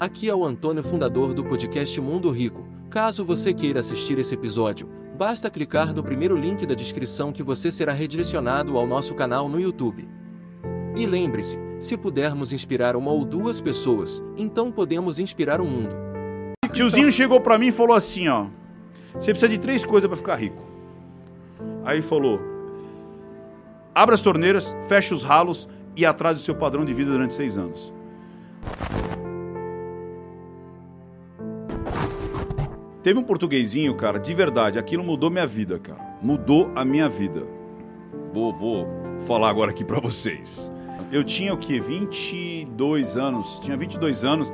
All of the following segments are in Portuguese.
aqui é o Antônio, fundador do podcast Mundo Rico. Caso você queira assistir esse episódio, basta clicar no primeiro link da descrição que você será redirecionado ao nosso canal no YouTube. E lembre-se, se pudermos inspirar uma ou duas pessoas, então podemos inspirar o mundo. Tiozinho chegou pra mim e falou assim, ó. Você precisa de três coisas pra ficar rico. Aí ele falou: abra as torneiras, feche os ralos e atrase o seu padrão de vida durante seis anos. Teve um portuguesinho, cara, de verdade, aquilo mudou minha vida, cara. Mudou a minha vida. Vou, vou falar agora aqui pra vocês. Eu tinha o quê? 22 anos. Tinha 22 anos,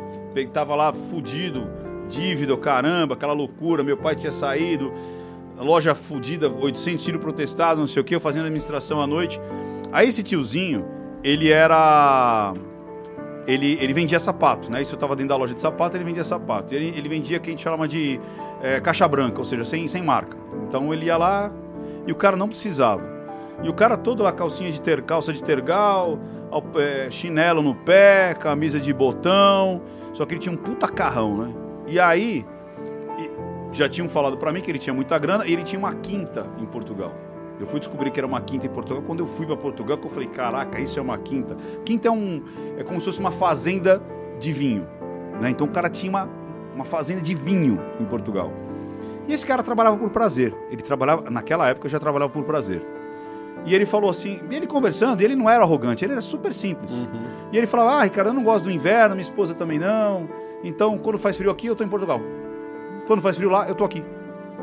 tava lá fudido, dívida, caramba, aquela loucura. Meu pai tinha saído, loja fudida, 800 tiros protestados, não sei o que, eu fazendo administração à noite. Aí esse tiozinho, ele era. Ele, ele vendia sapato, né? Isso eu tava dentro da loja de sapato, ele vendia sapato. Ele, ele vendia o que a gente chama de é, caixa branca, ou seja, sem, sem marca. Então ele ia lá e o cara não precisava. E o cara todo a calcinha de ter, calça de tergal, ao pé, chinelo no pé, camisa de botão. Só que ele tinha um puta carrão, né? E aí, já tinham falado pra mim que ele tinha muita grana e ele tinha uma quinta em Portugal. Eu fui descobrir que era uma quinta em Portugal quando eu fui pra Portugal, eu falei, caraca, isso é uma quinta. Quinta é um é como se fosse uma fazenda de vinho, né? Então o cara tinha uma, uma fazenda de vinho em Portugal. E esse cara trabalhava por prazer. Ele trabalhava naquela época já trabalhava por prazer. E ele falou assim, e ele conversando, ele não era arrogante, ele era super simples. E ele falava: "Ah, Ricardo, eu não gosto do inverno, minha esposa também não. Então, quando faz frio aqui, eu tô em Portugal. Quando faz frio lá, eu tô aqui.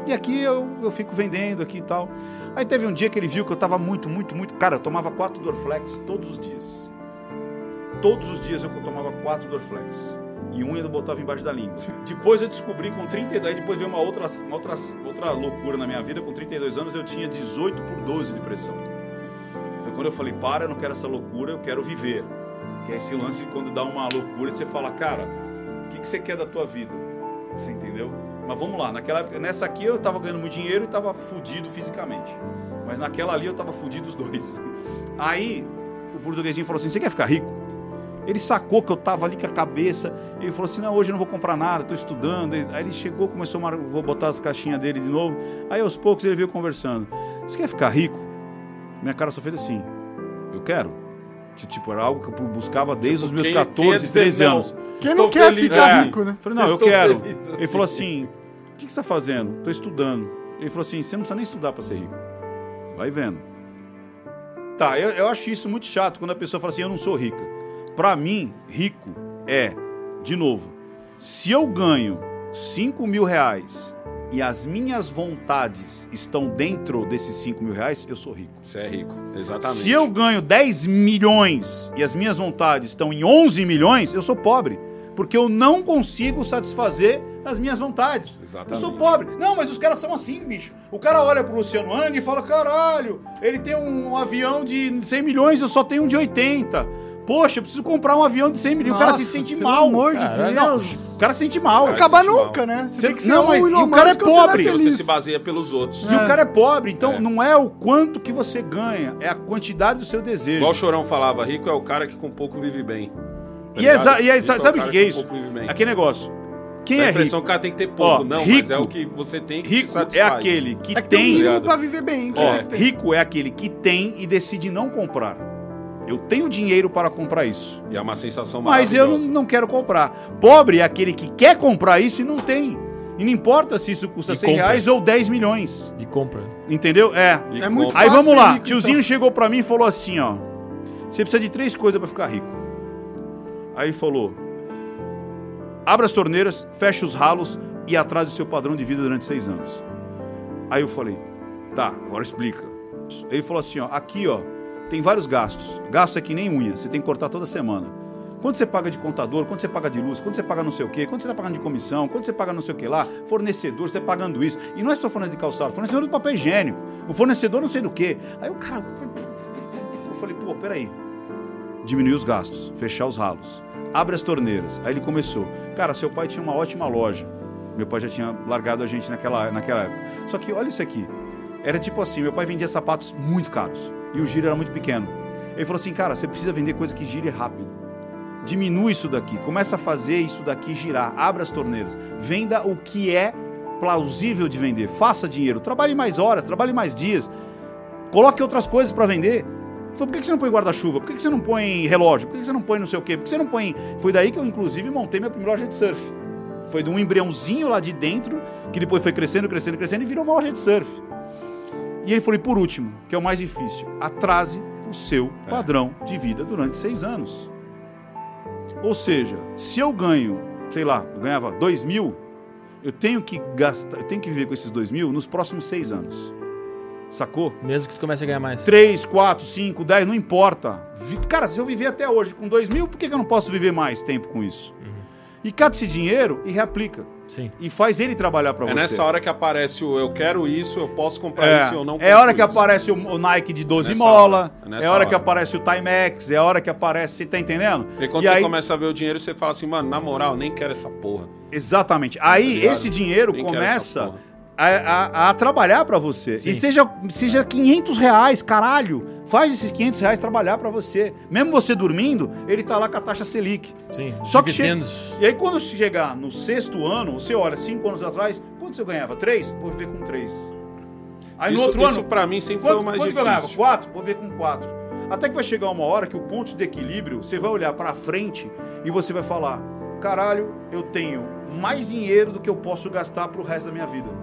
E aqui eu, eu fico vendendo aqui e tal. Aí teve um dia que ele viu que eu tava muito, muito, muito. Cara, eu tomava quatro Dorflex todos os dias. Todos os dias eu tomava quatro Dorflex. E um eu botava embaixo da língua. Depois eu descobri com 32, aí depois veio uma outra, uma outra, outra loucura na minha vida. Com 32 anos eu tinha 18 por 12 de pressão. Foi quando eu falei, para, eu não quero essa loucura, eu quero viver. Que é esse lance quando dá uma loucura e você fala, cara, o que, que você quer da tua vida? Você entendeu? Mas vamos lá, naquela época, nessa aqui eu tava ganhando muito dinheiro e tava fudido fisicamente. Mas naquela ali eu tava fudido os dois. Aí o portuguesinho falou assim: você quer ficar rico? Ele sacou que eu tava ali com a cabeça. Ele falou assim: não, hoje eu não vou comprar nada, tô estudando. Aí ele chegou, começou a vou botar as caixinhas dele de novo. Aí aos poucos ele veio conversando: você quer ficar rico? Minha cara só fez assim: eu quero. Que tipo, era algo que eu buscava desde os meus Tipo, quem- 14, quem ia dizer 13 não? anos. Quem Estou não quer feliz ficar assim. rico, né? Eu falei, não, eu Estou quero. feliz Ele assim. falou assim: o que, que você está fazendo? Estou estudando. Ele falou assim: você não precisa nem estudar para ser rico. Vai vendo. Tá, eu, eu acho isso muito chato quando a pessoa fala assim: eu não sou rica. Para mim, rico é, de novo, se eu ganho 5 mil reais e as minhas vontades estão dentro desses 5 mil reais, eu sou rico. Você é rico, exatamente. Se eu ganho 10 milhões e as minhas vontades estão em 11 milhões, eu sou pobre. Porque eu não consigo satisfazer as minhas vontades. Exatamente. Eu sou pobre. Não, mas os caras são assim, bicho. O cara olha pro Luciano Hang e fala: caralho, ele tem um avião de 100 milhões, eu só tenho um de 80. Poxa, eu preciso comprar um avião de 100 milhões. o cara se sente pelo mal. amor de não, Deus. o cara se sente mal. Não acaba sente nunca, né? Você Você- tem que ser não, um Elon e o cara é Musk ou você não pobre. Você se baseia pelos outros. E o cara é pobre, então É. não é o quanto que você ganha, é a quantidade do seu desejo. Igual o Chorão falava, rico é o cara que com pouco vive bem. Tá E, exa- ligado? e Rico sabe, o cara que que é com isso? pouco vive bem. Aquele negócio. Quem Dá a é impressão rico? que o cara tem que ter pouco. Ó, não, mas rico- é o que você tem que te Rico satisfaz. é aquele que É que tem um tem. mínimo pra viver bem. que Ó, é que tem. rico é aquele que tem e decide não comprar. Eu tenho dinheiro para comprar isso, E é uma sensação mas eu não, não quero comprar. Pobre é aquele que quer comprar isso e não tem. E não importa se isso custa E 100 compra. reais ou 10 milhões. E compra. Entendeu? É. E É muito. Aí vamos lá. rico, Tiozinho então. chegou pra mim e falou assim, ó. Você precisa de três coisas pra ficar rico. Aí ele falou: abra as torneiras, feche os ralos e atrase o seu padrão de vida durante seis anos. Aí eu falei: tá, agora explica. Ele falou assim, ó, aqui ó, tem vários gastos. Gasto é que nem unha, você tem que cortar toda semana. Quanto você paga de contador, quanto você paga de luz, quanto você paga não sei o quê, quanto você está pagando de comissão, quanto você paga não sei o que lá, fornecedor, você está pagando isso. E não é só fornecedor de calçado, fornecedor do papel higiênico, o fornecedor não sei do que. Aí o cara. Eu falei, pô, peraí. Diminuir os gastos, fechar os ralos, abre as torneiras. Aí ele começou. Cara, seu pai tinha uma ótima loja. Meu pai já tinha largado a gente naquela, naquela época. Só que olha isso aqui. Era tipo assim, meu pai vendia sapatos muito caros e o giro era muito pequeno. Ele falou assim, cara, você precisa vender coisa que gire rápido diminui isso daqui, começa a fazer isso daqui girar, abra as torneiras, venda o que é plausível de vender, faça dinheiro, trabalhe mais horas, trabalhe mais dias, coloque outras coisas para vender. Falei, por que você não põe guarda-chuva? Por que você não põe relógio? Por que você não põe não sei o quê? Por que você não põe. Foi daí que eu, inclusive, montei minha primeira loja de surf. Foi de um embriãozinho lá de dentro, que depois foi crescendo, crescendo, crescendo e virou uma loja de surf. E ele falou, e por último, que é o mais difícil, atrase o seu é. padrão de vida durante seis anos. Ou seja, se eu ganho, sei lá, eu ganhava 2 mil, eu tenho que gastar, eu tenho que viver com esses 2 mil nos próximos seis anos. Sacou? Mesmo que tu comece a ganhar mais. 3, 4, 5, 10, não importa. Cara, se eu viver até hoje com 2 mil, por que eu não posso viver mais tempo com isso? Uhum. E cata esse dinheiro e reaplica. Sim. E faz ele trabalhar para é você. É nessa hora que aparece o eu quero isso, eu posso comprar é, isso, eu não É a hora que aparece o, Nike de 12 mola, hora. é, é a hora, hora, que aparece o Timex, é a hora que aparece, você tá entendendo? E quando e você aí... começa a ver o dinheiro, você fala assim, mano, na moral, nem quero essa porra. Exatamente. Aí tá esse dinheiro nem começa a, a, a trabalhar para você. Sim. E seja, seja 500 reais, caralho. Faz esses 500 reais trabalhar para você. Mesmo você dormindo, ele tá lá com a taxa Selic. Sim, Só que che... E aí quando chegar no sexto ano, você olha, cinco anos atrás, quanto você ganhava? Três? Vou viver com três. Aí isso, no outro isso ano... para mim sempre quanto, foi o mais difícil. Ganhava? Quatro? Vou viver com quatro. Até que vai chegar uma hora que o ponto de equilíbrio, você vai olhar para frente e você vai falar, caralho, eu tenho mais dinheiro do que eu posso gastar pro resto da minha vida.